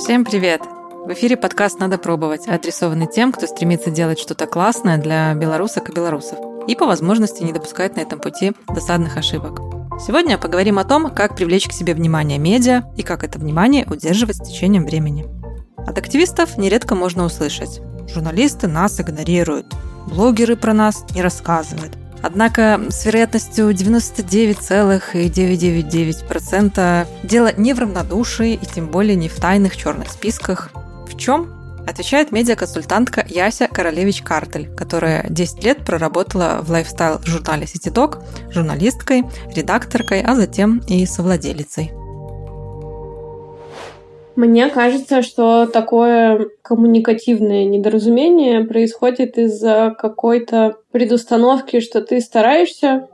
Всем привет! В эфире подкаст «Надо пробовать», адресованный тем, кто стремится делать что-то классное для белорусок и белорусов и по возможности не допускать на этом пути досадных ошибок. Сегодня поговорим о том, как привлечь к себе внимание медиа и как это внимание удерживать с течением времени. От активистов нередко можно услышать «Журналисты нас игнорируют», «Блогеры про нас не рассказывают», Однако с вероятностью 99,999% дело не в равнодушии и тем более не в тайных черных списках. В чем? Отвечает медиаконсультантка Яся Королевич-Картель, которая 10 лет проработала в лайфстайл-журнале CityTalk, журналисткой, редакторкой, а затем и совладелицей. Мне кажется, что такое коммуникативное недоразумение происходит из-за какой-то предустановки, что ты стараешься,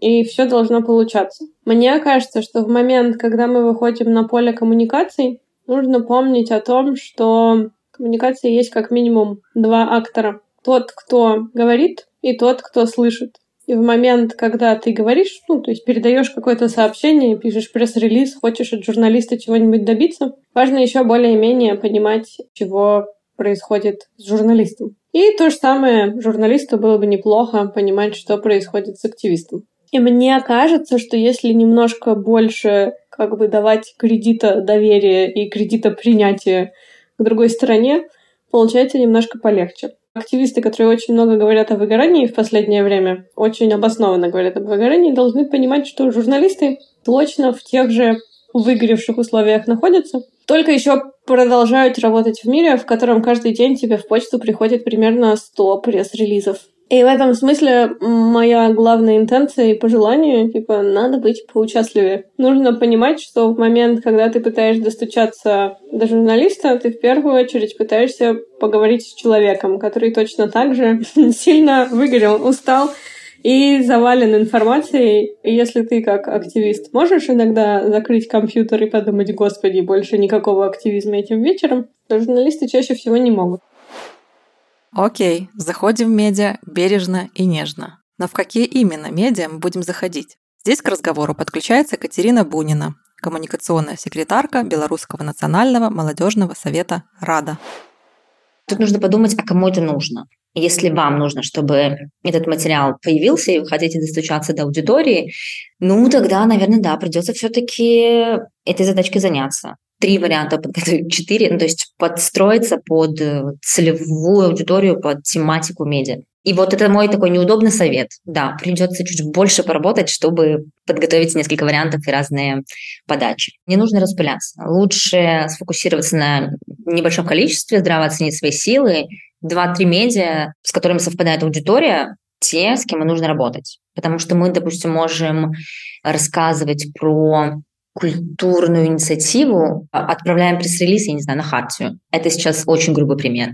и все должно получаться. Мне кажется, что в момент, когда мы выходим на поле коммуникаций, нужно помнить о том, что коммуникации есть как минимум два актора. Тот, кто говорит, и тот, кто слышит. И в момент, когда ты говоришь, ну, то есть передаешь какое-то сообщение, пишешь пресс-релиз, хочешь от журналиста чего-нибудь добиться, важно еще более-менее понимать, чего происходит с журналистом. И то же самое журналисту было бы неплохо понимать, что происходит с активистом. И мне кажется, что если немножко больше как бы давать кредита доверия и кредита принятия к другой стороне, получается немножко полегче. Активисты, которые очень много говорят о выгорании в последнее время, очень обоснованно говорят об выгорании, должны понимать, что журналисты точно в тех же выгоревших условиях находятся, только еще продолжают работать в мире, в котором каждый день тебе в почту приходит примерно 100 пресс-релизов. И в этом смысле моя главная интенция и пожелание, типа, надо быть поучастливее. Нужно понимать, что в момент, когда ты пытаешься достучаться до журналиста, ты в первую очередь пытаешься поговорить с человеком, который точно так же сильно выгорел, устал и завален информацией. И если ты как активист можешь иногда закрыть компьютер и подумать, господи, больше никакого активизма этим вечером, то журналисты чаще всего не могут. Окей, заходим в медиа бережно и нежно. Но в какие именно медиа мы будем заходить? Здесь к разговору подключается Катерина Бунина, коммуникационная секретарка Белорусского национального молодежного совета «Рада». Тут нужно подумать, а кому это нужно. Если вам нужно, чтобы этот материал появился, и вы хотите достучаться до аудитории, ну тогда, наверное, да, придется все-таки этой задачкой заняться три варианта подготовить, четыре, ну, то есть подстроиться под э, целевую аудиторию, под тематику медиа. И вот это мой такой неудобный совет. Да, придется чуть больше поработать, чтобы подготовить несколько вариантов и разные подачи. Не нужно распыляться. Лучше сфокусироваться на небольшом количестве, здраво оценить свои силы. Два-три медиа, с которыми совпадает аудитория, те, с кем нужно работать. Потому что мы, допустим, можем рассказывать про культурную инициативу, а, отправляем пресс-релиз, я не знаю, на хартию. Это сейчас очень грубый пример.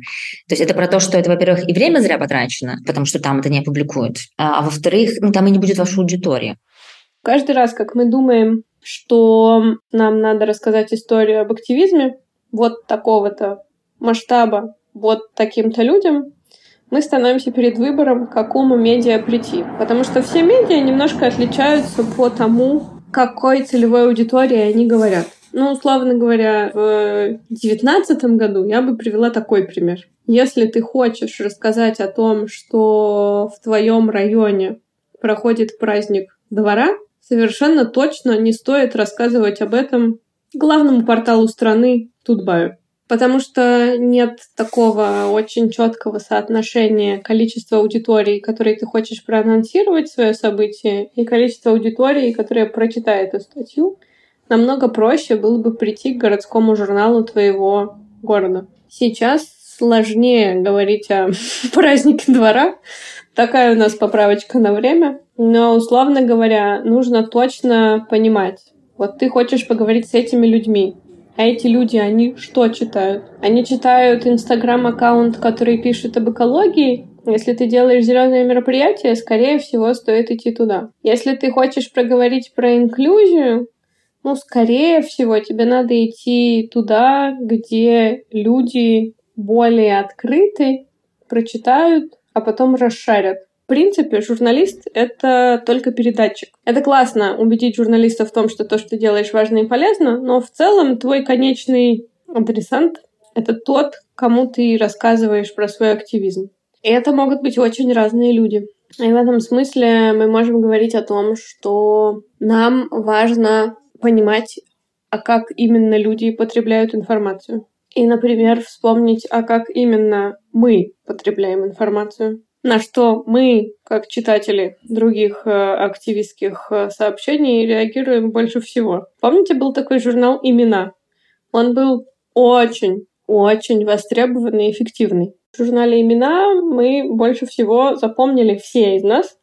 То есть это про то, что это, во-первых, и время зря потрачено, потому что там это не опубликуют, а, а во-вторых, ну, там и не будет вашей аудитории. Каждый раз, как мы думаем, что нам надо рассказать историю об активизме вот такого-то масштаба, вот таким-то людям, мы становимся перед выбором, к какому медиа прийти. Потому что все медиа немножко отличаются по тому, какой целевой аудитории они говорят. Ну, условно говоря, в девятнадцатом году я бы привела такой пример. Если ты хочешь рассказать о том, что в твоем районе проходит праздник двора, совершенно точно не стоит рассказывать об этом главному порталу страны Тутбаю потому что нет такого очень четкого соотношения количества аудиторий, которые ты хочешь проанонсировать свое событие, и количество аудитории, которая прочитает эту статью. Намного проще было бы прийти к городскому журналу твоего города. Сейчас сложнее говорить о празднике двора. Такая у нас поправочка на время. Но, условно говоря, нужно точно понимать. Вот ты хочешь поговорить с этими людьми. А эти люди, они что читают? Они читают инстаграм-аккаунт, который пишет об экологии, если ты делаешь зеленое мероприятие, скорее всего, стоит идти туда. Если ты хочешь проговорить про инклюзию, ну, скорее всего, тебе надо идти туда, где люди более открыты, прочитают, а потом расшарят. Принципе, журналист — это только передатчик. Это классно убедить журналиста в том, что то, что делаешь, важно и полезно, но в целом твой конечный адресант — это тот, кому ты рассказываешь про свой активизм. И это могут быть очень разные люди. И в этом смысле мы можем говорить о том, что нам важно понимать, а как именно люди потребляют информацию. И, например, вспомнить, а как именно мы потребляем информацию на что мы, как читатели других э, активистских э, сообщений, реагируем больше всего. Помните, был такой журнал «Имена»? Он был очень, очень востребованный и эффективный. В журнале «Имена» мы больше всего запомнили все из нас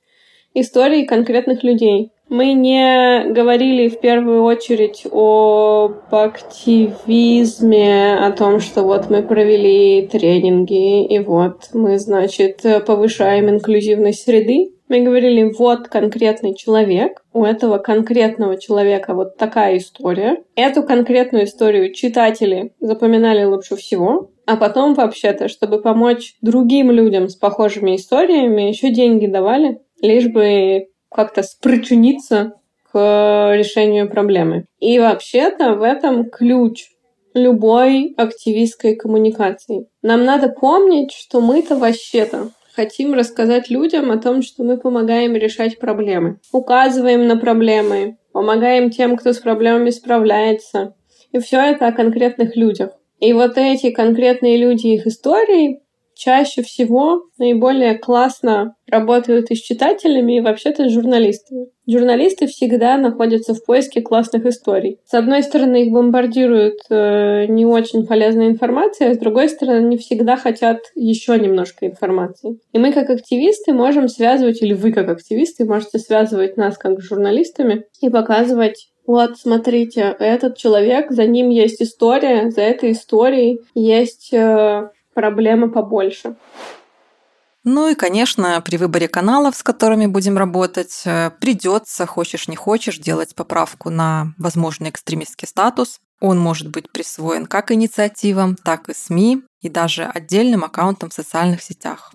истории конкретных людей. Мы не говорили в первую очередь об активизме, о том, что вот мы провели тренинги, и вот мы, значит, повышаем инклюзивность среды. Мы говорили, вот конкретный человек, у этого конкретного человека вот такая история. Эту конкретную историю читатели запоминали лучше всего. А потом, вообще-то, чтобы помочь другим людям с похожими историями, еще деньги давали, лишь бы как-то спричиниться к решению проблемы. И вообще-то в этом ключ любой активистской коммуникации. Нам надо помнить, что мы-то вообще-то хотим рассказать людям о том, что мы помогаем решать проблемы. Указываем на проблемы, помогаем тем, кто с проблемами справляется. И все это о конкретных людях. И вот эти конкретные люди, их истории чаще всего наиболее классно работают и с читателями, и вообще-то с журналистами. Журналисты всегда находятся в поиске классных историй. С одной стороны, их бомбардируют э, не очень полезной информацией, а с другой стороны, они всегда хотят еще немножко информации. И мы, как активисты, можем связывать, или вы, как активисты, можете связывать нас, как журналистами, и показывать вот, смотрите, этот человек, за ним есть история, за этой историей есть э, проблемы побольше. Ну и, конечно, при выборе каналов, с которыми будем работать, э, придется, хочешь не хочешь, делать поправку на возможный экстремистский статус. Он может быть присвоен как инициативам, так и СМИ, и даже отдельным аккаунтам в социальных сетях.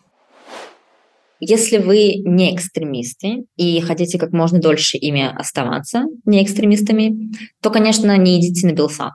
Если вы не экстремисты и хотите как можно дольше ими оставаться не экстремистами, то, конечно, не идите на Белсат.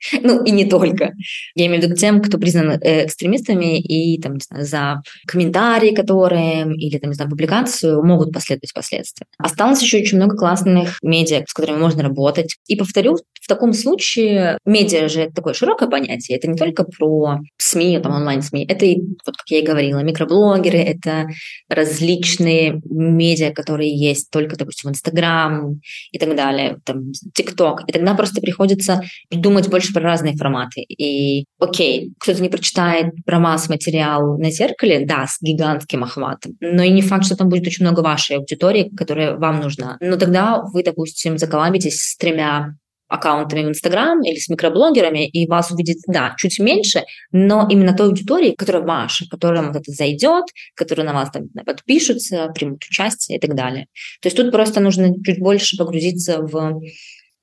Ну, и не только. Я имею в виду к тем, кто признан э, экстремистами и там, не знаю, за комментарии, которые или там, не знаю, публикацию могут последовать последствия. Осталось еще очень много классных медиа, с которыми можно работать. И повторю, в таком случае медиа же это такое широкое понятие. Это не только про СМИ, там, онлайн-СМИ. Это, вот как я и говорила, микроблогеры, это различные медиа, которые есть только, допустим, Инстаграм и так далее, там, ТикТок. И тогда просто приходится думать больше больше про разные форматы. И окей, кто-то не прочитает про масс-материал на зеркале, да, с гигантским охватом, но и не факт, что там будет очень много вашей аудитории, которая вам нужна. Но тогда вы, допустим, заколабитесь с тремя аккаунтами в Инстаграм или с микроблогерами, и вас увидит, да, чуть меньше, но именно той аудитории, которая ваша, которая вот это зайдет, которая на вас там подпишутся, примут участие и так далее. То есть тут просто нужно чуть больше погрузиться в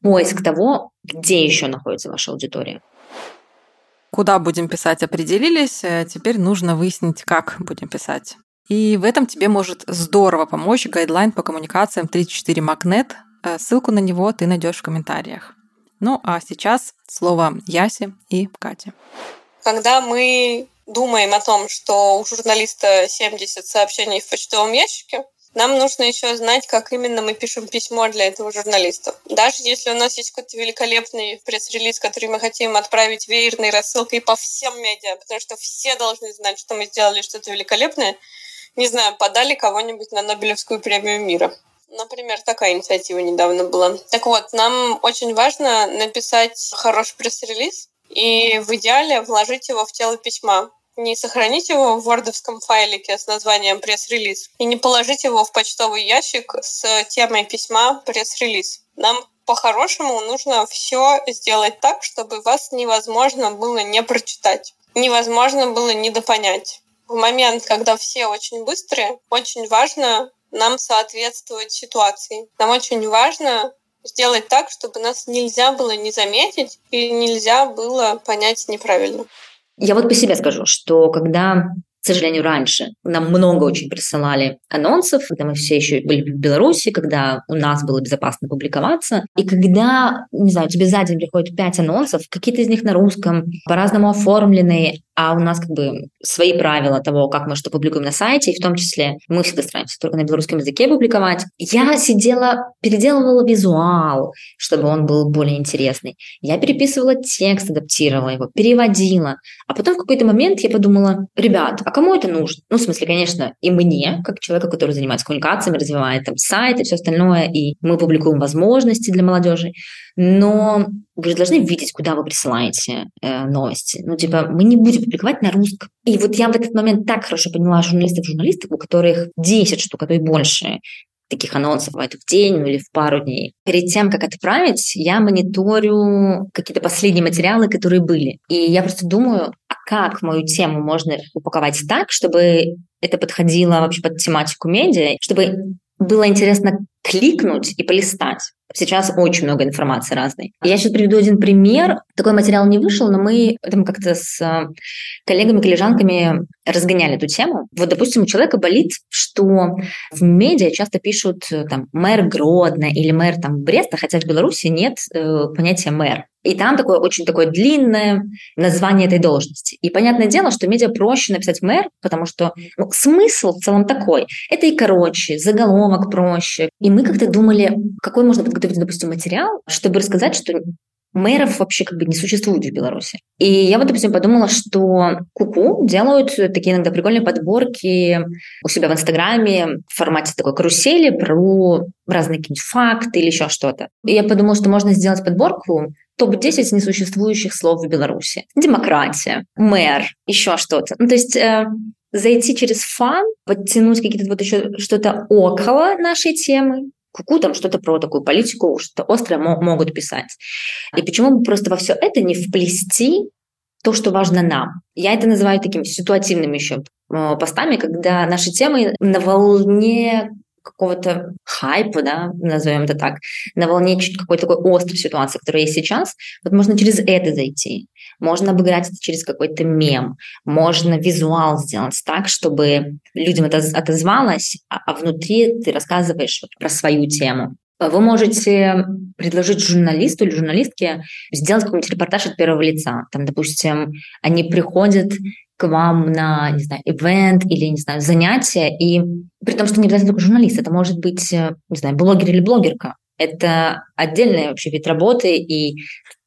поиск того, где еще находится ваша аудитория. Куда будем писать, определились. Э, теперь нужно выяснить, как будем писать. И в этом тебе может здорово помочь гайдлайн по коммуникациям 34 Макнет. Э, ссылку на него ты найдешь в комментариях. Ну а сейчас слово Ясе и Кате. Когда мы думаем о том, что у журналиста 70 сообщений в почтовом ящике, нам нужно еще знать, как именно мы пишем письмо для этого журналиста. Даже если у нас есть какой-то великолепный пресс-релиз, который мы хотим отправить веерной рассылкой по всем медиа, потому что все должны знать, что мы сделали что-то великолепное, не знаю, подали кого-нибудь на Нобелевскую премию мира. Например, такая инициатива недавно была. Так вот, нам очень важно написать хороший пресс-релиз и в идеале вложить его в тело письма не сохранить его в вордовском файлике с названием пресс-релиз и не положить его в почтовый ящик с темой письма пресс-релиз. Нам по-хорошему нужно все сделать так, чтобы вас невозможно было не прочитать, невозможно было недопонять. В момент, когда все очень быстрые, очень важно нам соответствовать ситуации. Нам очень важно сделать так, чтобы нас нельзя было не заметить или нельзя было понять неправильно. Я вот по себе скажу, что когда сожалению, раньше. Нам много очень присылали анонсов, когда мы все еще были в Беларуси, когда у нас было безопасно публиковаться. И когда, не знаю, тебе за день приходит пять анонсов, какие-то из них на русском, по-разному оформленные, а у нас как бы свои правила того, как мы что публикуем на сайте, и в том числе мы всегда стараемся только на белорусском языке публиковать. Я сидела, переделывала визуал, чтобы он был более интересный. Я переписывала текст, адаптировала его, переводила. А потом в какой-то момент я подумала, ребят, а кому это нужно? Ну, в смысле, конечно, и мне, как человеку, который занимается коммуникациями, развивает там сайт и все остальное, и мы публикуем возможности для молодежи но вы же должны видеть, куда вы присылаете э, новости. Ну, типа, мы не будем публиковать на русском. И вот я в этот момент так хорошо поняла журналистов-журналистов, у которых 10 штук, а то и больше таких анонсов бывает в день ну, или в пару дней. Перед тем, как отправить, я мониторю какие-то последние материалы, которые были. И я просто думаю, как мою тему можно упаковать так, чтобы это подходило вообще под тематику медиа, чтобы было интересно кликнуть и полистать. Сейчас очень много информации разной. Я сейчас приведу один пример. Такой материал не вышел, но мы там как-то с э, коллегами, коллежанками разгоняли эту тему. Вот, допустим, у человека болит, что в медиа часто пишут э, там мэр Гродно или мэр там Бреста, хотя в Беларуси нет э, понятия мэр. И там такое очень такое длинное название этой должности. И понятное дело, что медиа проще написать мэр, потому что ну, смысл в целом такой. Это и короче, заголовок проще. И мы как-то думали, какой можно подготовить, допустим, материал, чтобы рассказать, что мэров вообще как бы не существует в Беларуси. И я вот, допустим, подумала, что Куку делают такие иногда прикольные подборки у себя в Инстаграме в формате такой карусели про разные какие-нибудь факты или еще что-то. И я подумала, что можно сделать подборку топ-10 несуществующих слов в Беларуси. Демократия, мэр, еще что-то. Ну, то есть э, зайти через фан, подтянуть какие-то вот еще что-то около нашей темы, Куку там что-то про такую политику, что-то острое могут писать. И почему бы просто во все это не вплести то, что важно нам. Я это называю такими ситуативными еще э, постами, когда наши темы на волне какого-то хайпа, да, назовем это так, на волне какой-то такой острой ситуации, которая есть сейчас, вот можно через это зайти. Можно обыграть это через какой-то мем, можно визуал сделать так, чтобы людям это отозвалось, а, а внутри ты рассказываешь вот про свою тему. Вы можете предложить журналисту или журналистке сделать какой-нибудь репортаж от первого лица. Там, допустим, они приходят к вам на, не знаю, ивент или, не знаю, занятие, и при том, что не обязательно только журналист, это может быть, не знаю, блогер или блогерка. Это отдельный вообще вид работы, и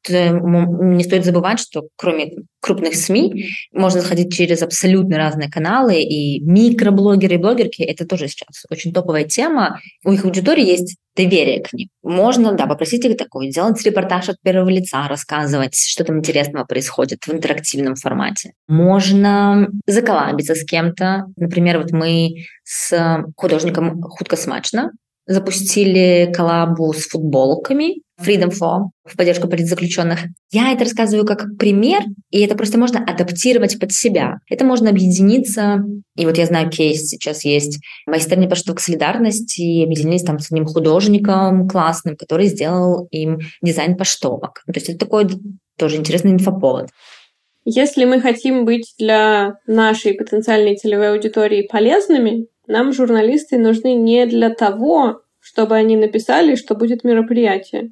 не стоит забывать, что кроме крупных СМИ можно заходить через абсолютно разные каналы, и микроблогеры и блогерки – это тоже сейчас очень топовая тема. У их аудитории есть доверие к ним. Можно, да, попросить их такой, делать репортаж от первого лица, рассказывать, что там интересного происходит в интерактивном формате. Можно заколабиться с кем-то. Например, вот мы с художником «Худко смачно» запустили коллабу с футболками Freedom for в поддержку политзаключенных. Я это рассказываю как пример, и это просто можно адаптировать под себя. Это можно объединиться. И вот я знаю, кейс сейчас есть майстерня поштовок солидарности, и объединились там с одним художником классным, который сделал им дизайн поштовок. То есть это такой тоже интересный инфоповод. Если мы хотим быть для нашей потенциальной целевой аудитории полезными, нам журналисты нужны не для того, чтобы они написали, что будет мероприятие.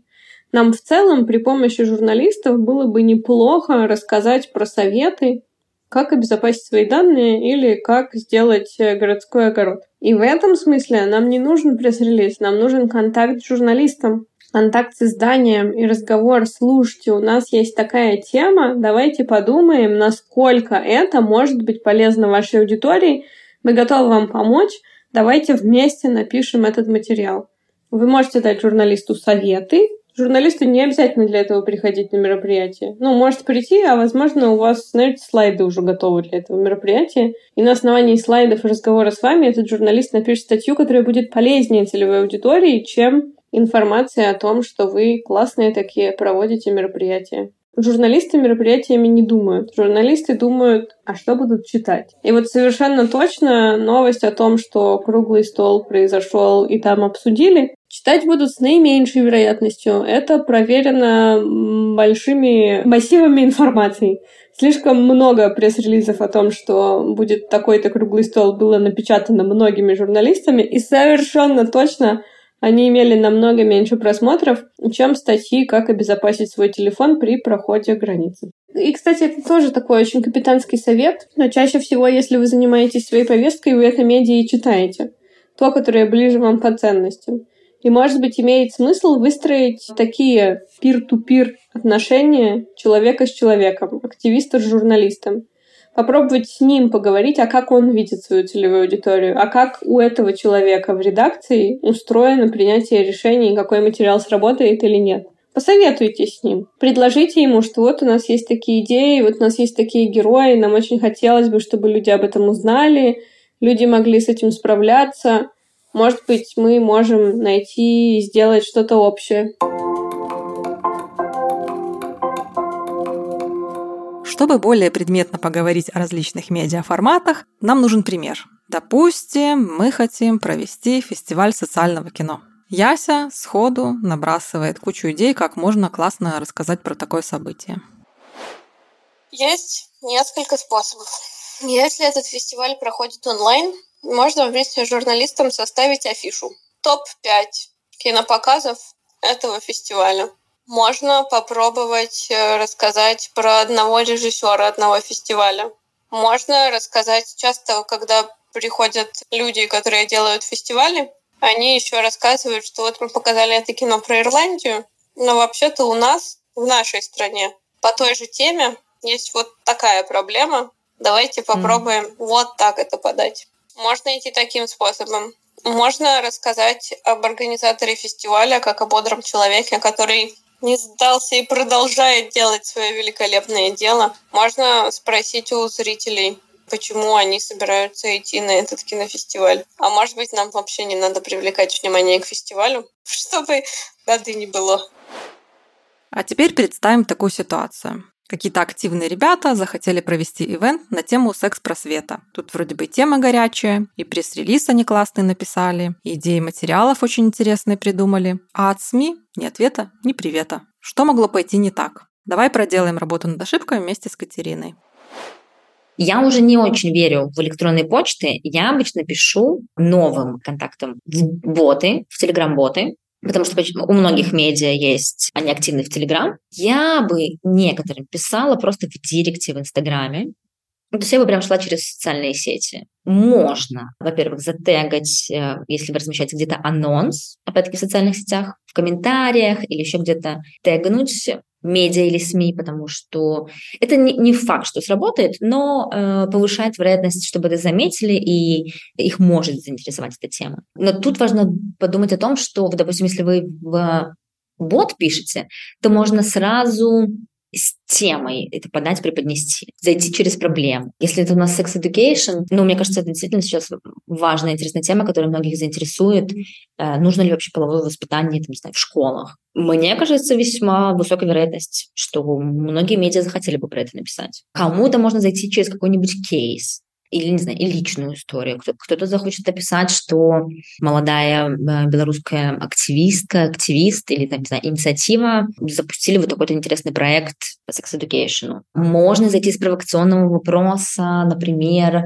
Нам в целом при помощи журналистов было бы неплохо рассказать про советы, как обезопасить свои данные или как сделать э, городской огород. И в этом смысле нам не нужен пресс-релиз, нам нужен контакт с журналистом, контакт с изданием и разговор. Слушайте, у нас есть такая тема, давайте подумаем, насколько это может быть полезно вашей аудитории. Мы готовы вам помочь, давайте вместе напишем этот материал. Вы можете дать журналисту советы, Журналисту не обязательно для этого приходить на мероприятие. Ну, может прийти, а возможно у вас, знаете, слайды уже готовы для этого мероприятия. И на основании слайдов и разговора с вами этот журналист напишет статью, которая будет полезнее целевой аудитории, чем информация о том, что вы классные такие проводите мероприятия. Журналисты мероприятиями не думают. Журналисты думают, а что будут читать. И вот совершенно точно новость о том, что круглый стол произошел и там обсудили, Читать будут с наименьшей вероятностью. Это проверено большими массивами информации. Слишком много пресс-релизов о том, что будет такой-то круглый стол, было напечатано многими журналистами, и совершенно точно они имели намного меньше просмотров, чем статьи «Как обезопасить свой телефон при проходе границы». И, кстати, это тоже такой очень капитанский совет, но чаще всего, если вы занимаетесь своей повесткой, вы это медиа и читаете. То, которое ближе вам по ценностям. И, может быть, имеет смысл выстроить такие пир-ту-пир отношения человека с человеком, активиста с журналистом. Попробовать с ним поговорить, а как он видит свою целевую аудиторию, а как у этого человека в редакции устроено принятие решений, какой материал сработает или нет. Посоветуйтесь с ним. Предложите ему, что вот у нас есть такие идеи, вот у нас есть такие герои, нам очень хотелось бы, чтобы люди об этом узнали, люди могли с этим справляться. Может быть, мы можем найти и сделать что-то общее. Чтобы более предметно поговорить о различных медиаформатах, нам нужен пример. Допустим, мы хотим провести фестиваль социального кино. Яся сходу набрасывает кучу идей, как можно классно рассказать про такое событие. Есть несколько способов. Если этот фестиваль проходит онлайн, можно вместе с журналистом составить афишу. Топ-5 кинопоказов этого фестиваля. Можно попробовать э, рассказать про одного режиссера одного фестиваля. Можно рассказать часто, когда приходят люди, которые делают фестивали, они еще рассказывают, что вот мы показали это кино про Ирландию, но вообще-то у нас, в нашей стране, по той же теме есть вот такая проблема. Давайте попробуем mm. вот так это подать. Можно идти таким способом. Можно рассказать об организаторе фестиваля как о бодром человеке, который не сдался и продолжает делать свое великолепное дело. Можно спросить у зрителей, почему они собираются идти на этот кинофестиваль. А может быть, нам вообще не надо привлекать внимание к фестивалю, чтобы беды не было. А теперь представим такую ситуацию. Какие-то активные ребята захотели провести ивент на тему секс-просвета. Тут вроде бы тема горячая, и пресс-релиз они классные написали, и идеи материалов очень интересные придумали. А от СМИ ни ответа, ни привета. Что могло пойти не так? Давай проделаем работу над ошибками вместе с Катериной. Я уже не очень верю в электронные почты. Я обычно пишу новым контактам в боты, в телеграм-боты, потому что у многих медиа есть, они активны в Телеграм. Я бы некоторым писала просто в директе в Инстаграме. Ну, то есть я бы прям шла через социальные сети. Можно, во-первых, затегать, э, если вы размещаете где-то анонс, опять-таки в социальных сетях, в комментариях или еще где-то тегнуть медиа или СМИ, потому что это не, не факт, что сработает, но э, повышает вероятность, чтобы это заметили, и их может заинтересовать эта тема. Но тут важно подумать о том, что, допустим, если вы в бот пишете, то можно сразу с темой это подать, преподнести, зайти через проблему. Если это у нас sex education, ну, мне кажется, это действительно сейчас важная, интересная тема, которая многих заинтересует. Э, нужно ли вообще половое воспитание, там, не знаю, в школах? Мне кажется, весьма высокая вероятность, что многие медиа захотели бы про это написать. Кому-то можно зайти через какой-нибудь кейс или, не знаю, и личную историю. Кто-то захочет описать, что молодая э, белорусская активистка, активист или, там, не знаю, инициатива запустили вот такой-то интересный проект по education. Можно зайти с провокационного вопроса, например,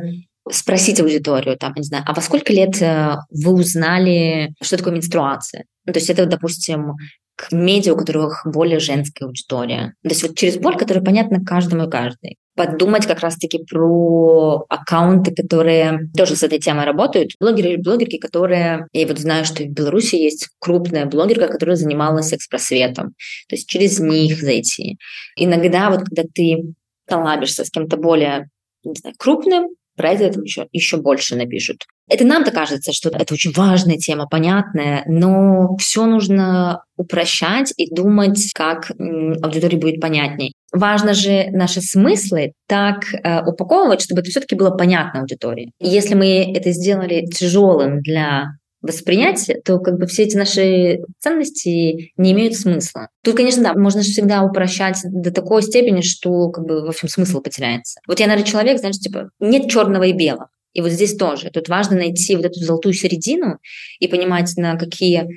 спросить аудиторию, там, не знаю, а во сколько лет э, вы узнали, что такое менструация? Ну, то есть это, допустим, к медиа, у которых более женская аудитория. То есть вот через боль, которая понятна каждому и каждой. Подумать как раз-таки про аккаунты, которые тоже с этой темой работают. Блогеры или блогерки, которые... Я вот знаю, что в Беларуси есть крупная блогерка, которая занималась секс-просветом. То есть через них зайти. Иногда вот когда ты коллабишься с кем-то более не знаю, крупным, про это еще, еще больше напишут. Это нам-то кажется, что это очень важная тема, понятная, но все нужно упрощать и думать, как аудитории будет понятней. Важно же наши смыслы так э, упаковывать, чтобы это все-таки было понятно аудитории. Если мы это сделали тяжелым для восприятие, то как бы все эти наши ценности не имеют смысла. Тут, конечно, да, можно же всегда упрощать до такой степени, что как бы, в общем, смысл потеряется. Вот я, наверное, человек, знаешь, типа, нет черного и белого. И вот здесь тоже. Тут важно найти вот эту золотую середину и понимать, на какие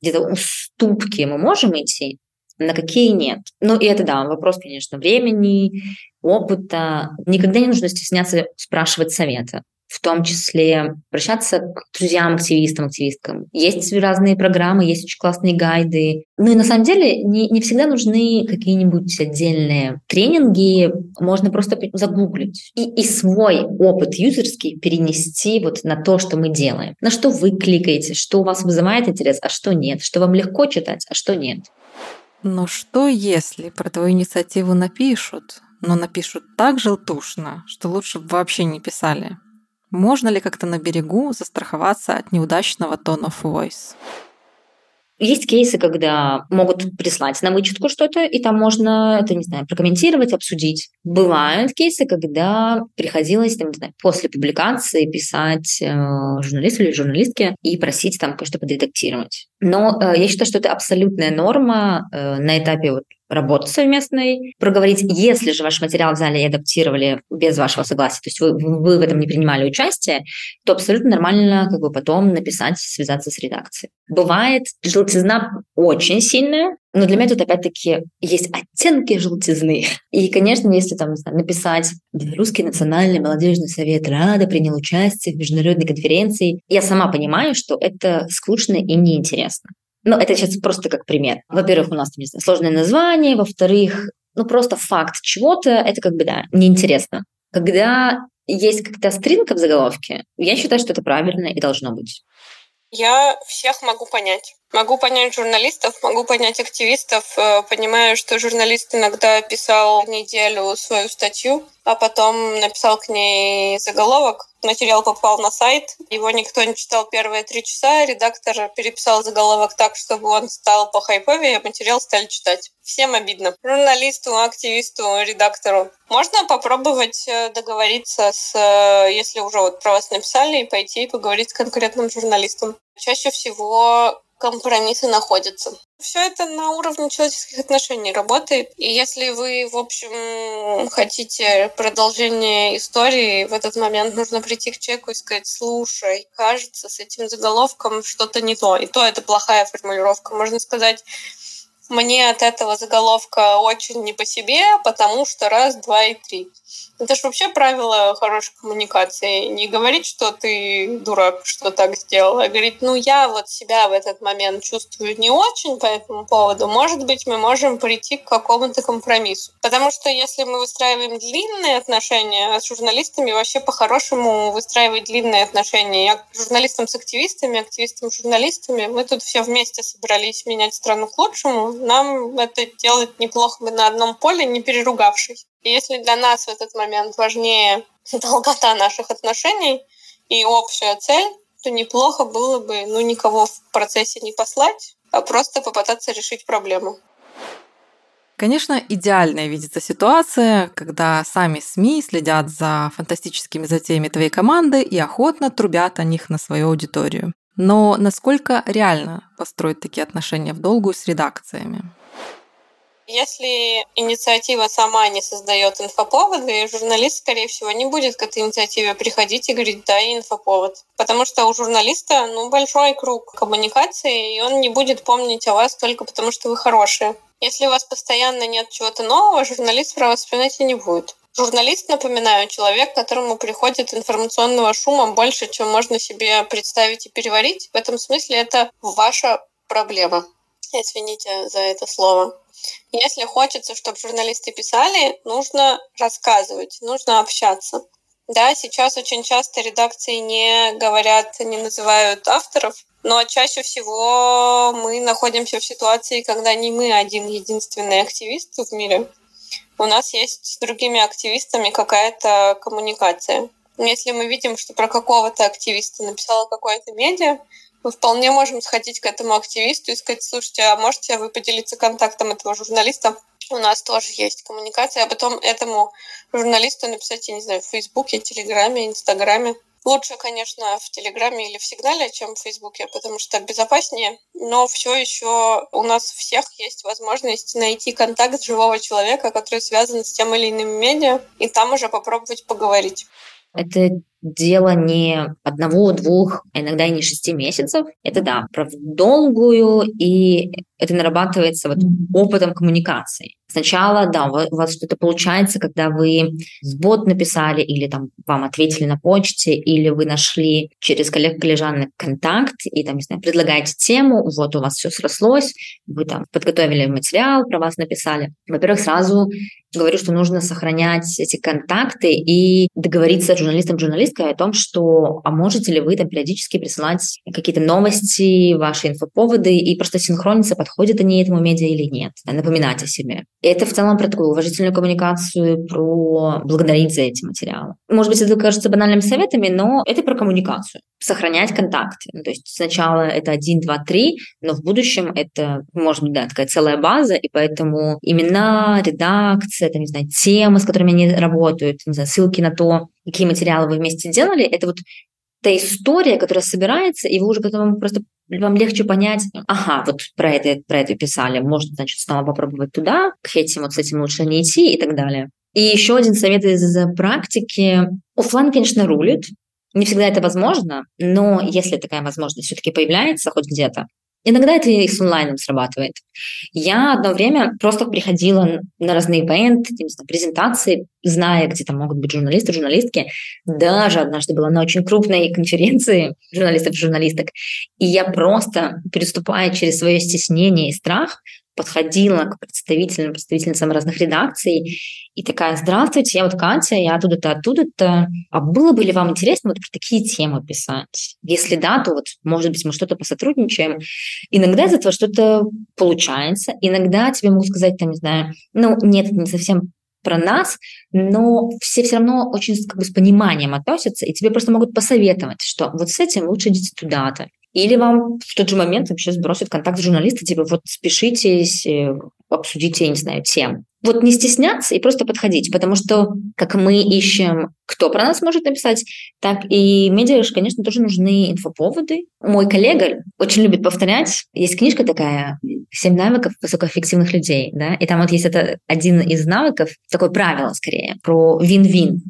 где-то уступки мы можем идти, на какие нет. Ну и это, да, вопрос, конечно, времени, опыта. Никогда не нужно стесняться спрашивать совета в том числе обращаться к друзьям, активистам, активисткам. Есть разные программы, есть очень классные гайды. Ну и на самом деле не, не всегда нужны какие-нибудь отдельные тренинги, можно просто загуглить и, и свой опыт юзерский перенести вот на то, что мы делаем. На что вы кликаете, что у вас вызывает интерес, а что нет, что вам легко читать, а что нет. Но что если про твою инициативу напишут, но напишут так желтушно, что лучше бы вообще не писали? Можно ли как-то на берегу застраховаться от неудачного of voice? Есть кейсы, когда могут прислать на вычетку что-то, и там можно это, не знаю, прокомментировать, обсудить. Бывают кейсы, когда приходилось, там, не знаю, после публикации писать э, журналисту или журналистке и просить там кое-что подредактировать. Но э, я считаю, что это абсолютная норма э, на этапе вот работы совместной, проговорить, если же ваш материал взяли и адаптировали без вашего согласия, то есть вы, вы в этом не принимали участие, то абсолютно нормально как бы потом написать, связаться с редакцией. Бывает желтизна очень сильная, но для меня тут опять-таки есть оттенки желтизны. И, конечно, если там знаю, написать «Белорусский национальный молодежный совет Рада принял участие в международной конференции», я сама понимаю, что это скучно и неинтересно. Ну, это сейчас просто как пример. Во-первых, у нас там, не знаю, сложное название, во-вторых, ну, просто факт чего-то, это как бы, да, неинтересно. Когда есть как-то стринка в заголовке, я считаю, что это правильно и должно быть. Я всех могу понять. Могу понять журналистов, могу понять активистов. Э, понимаю, что журналист иногда писал неделю свою статью, а потом написал к ней заголовок. Материал попал на сайт, его никто не читал первые три часа, редактор переписал заголовок так, чтобы он стал по хайповее, а материал стали читать. Всем обидно. Журналисту, активисту, редактору. Можно попробовать э, договориться с, э, если уже вот про вас написали, и пойти и поговорить с конкретным журналистом. Чаще всего компромиссы находятся. Все это на уровне человеческих отношений работает. И если вы, в общем, хотите продолжение истории, в этот момент нужно прийти к человеку и сказать, слушай, кажется, с этим заголовком что-то не то. И то это плохая формулировка. Можно сказать, мне от этого заголовка очень не по себе, потому что раз, два и три. Это же вообще правило хорошей коммуникации. Не говорить, что ты дурак, что так сделал, а говорить, ну я вот себя в этот момент чувствую не очень по этому поводу. Может быть, мы можем прийти к какому-то компромиссу. Потому что если мы выстраиваем длинные отношения, а с журналистами вообще по-хорошему выстраивать длинные отношения. Я журналистам с активистами, активистам с журналистами, мы тут все вместе собрались менять страну к лучшему. Нам это делать неплохо бы на одном поле, не переругавшись. И если для нас в этот момент важнее долгота наших отношений и общая цель, то неплохо было бы ну, никого в процессе не послать, а просто попытаться решить проблему. Конечно, идеальная видится ситуация, когда сами СМИ следят за фантастическими затеями твоей команды и охотно трубят о них на свою аудиторию. Но насколько реально построить такие отношения в долгую с редакциями? Если инициатива сама не создает инфоповоды, журналист, скорее всего, не будет к этой инициативе приходить и говорить «дай инфоповод». Потому что у журналиста ну, большой круг коммуникации, и он не будет помнить о вас только потому, что вы хорошие. Если у вас постоянно нет чего-то нового, журналист про вас вспоминать и не будет. Журналист, напоминаю, человек, которому приходит информационного шума больше, чем можно себе представить и переварить. В этом смысле это ваша проблема. Извините за это слово. Если хочется, чтобы журналисты писали, нужно рассказывать, нужно общаться. Да, сейчас очень часто редакции не говорят, не называют авторов, но чаще всего мы находимся в ситуации, когда не мы один единственный активист в мире. У нас есть с другими активистами какая-то коммуникация. Если мы видим, что про какого-то активиста написала какое-то медиа, мы вполне можем сходить к этому активисту и сказать, слушайте, а можете вы поделиться контактом этого журналиста? У нас тоже есть коммуникация, а потом этому журналисту написать, я не знаю, в Фейсбуке, Телеграме, Инстаграме. Лучше, конечно, в Телеграме или в Сигнале, чем в Фейсбуке, потому что так безопаснее. Но все еще у нас всех есть возможность найти контакт живого человека, который связан с тем или иным медиа, и там уже попробовать поговорить. Это дело не одного, двух, а иногда и не шести месяцев. Это да, про долгую, и это нарабатывается вот опытом коммуникации. Сначала, да, у вас что-то получается, когда вы в бот написали, или там вам ответили на почте, или вы нашли через коллег-коллежанок контакт, и там, не знаю, предлагаете тему, вот у вас все срослось, вы там подготовили материал, про вас написали. Во-первых, сразу говорю, что нужно сохранять эти контакты и договориться с журналистом, журналисткой о том, что, а можете ли вы там периодически присылать какие-то новости, ваши инфоповоды, и просто синхрониться, подходят они этому медиа или нет, напоминать о себе. Это в целом про такую уважительную коммуникацию, про благодарить за эти материалы. Может быть, это кажется банальными советами, но это про коммуникацию. Сохранять контакты. Ну, то есть сначала это один, два, три, но в будущем это, может быть, да, такая целая база, и поэтому имена, редакция, это, не знаю, темы, с которыми они работают, не знаю, ссылки на то, какие материалы вы вместе делали, это вот та история, которая собирается, и вы уже потом просто вам легче понять, ага, вот про это, про это писали, можно, значит, снова попробовать туда, к этим вот с этим лучше не идти и так далее. И еще один совет из практики. Оффлайн, конечно, рулит. Не всегда это возможно, но если такая возможность все-таки появляется хоть где-то, Иногда это и с онлайном срабатывает. Я одно время просто приходила на разные ивенты, презентации, зная, где там могут быть журналисты, журналистки. Даже однажды была на очень крупной конференции журналистов и журналисток. И я просто, переступая через свое стеснение и страх, подходила к представителям, представительницам разных редакций и такая, здравствуйте, я вот Катя, я оттуда-то, оттуда-то. А было бы ли вам интересно вот про такие темы писать? Если да, то вот, может быть, мы что-то посотрудничаем. Иногда из этого что-то получается, иногда тебе могут сказать, там, не знаю, ну, нет, это не совсем про нас, но все все равно очень как бы с пониманием относятся, и тебе просто могут посоветовать, что вот с этим лучше идите туда-то. Или вам в тот же момент вообще сбросят контакт журналиста, типа вот спешитесь, э, обсудите, я не знаю, тем. Вот не стесняться и просто подходить, потому что как мы ищем, кто про нас может написать, так и медиа, конечно, тоже нужны инфоповоды. Мой коллега очень любит повторять. Есть книжка такая «Семь навыков высокоэффективных людей», да, и там вот есть это один из навыков, такое правило скорее, про вин-вин.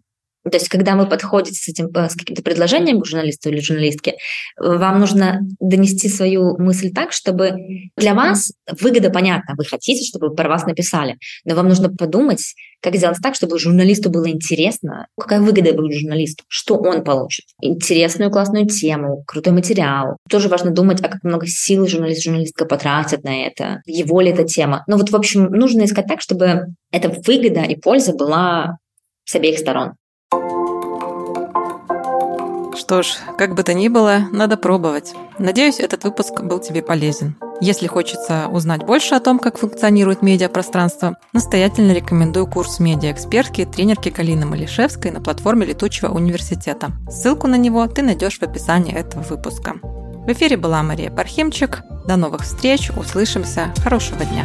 То есть, когда вы подходите с этим э, с каким-то предложением к журналисту или журналистке, вам нужно донести свою мысль так, чтобы для вас выгода понятна. Вы хотите, чтобы про вас написали, но вам нужно подумать, как сделать так, чтобы журналисту было интересно, какая выгода будет журналисту, что он получит. Интересную классную тему, крутой материал. Тоже важно думать, а как много сил журналист, журналистка потратят на это, его ли эта тема. Ну вот, в общем, нужно искать так, чтобы эта выгода и польза была с обеих сторон. Что ж, как бы то ни было, надо пробовать. Надеюсь, этот выпуск был тебе полезен. Если хочется узнать больше о том, как функционирует медиапространство, настоятельно рекомендую курс медиаэкспертки тренерки Галины Малишевской на платформе Летучего университета. Ссылку на него ты найдешь в описании этого выпуска. В эфире была Мария Пархимчик. До новых встреч, услышимся, хорошего дня!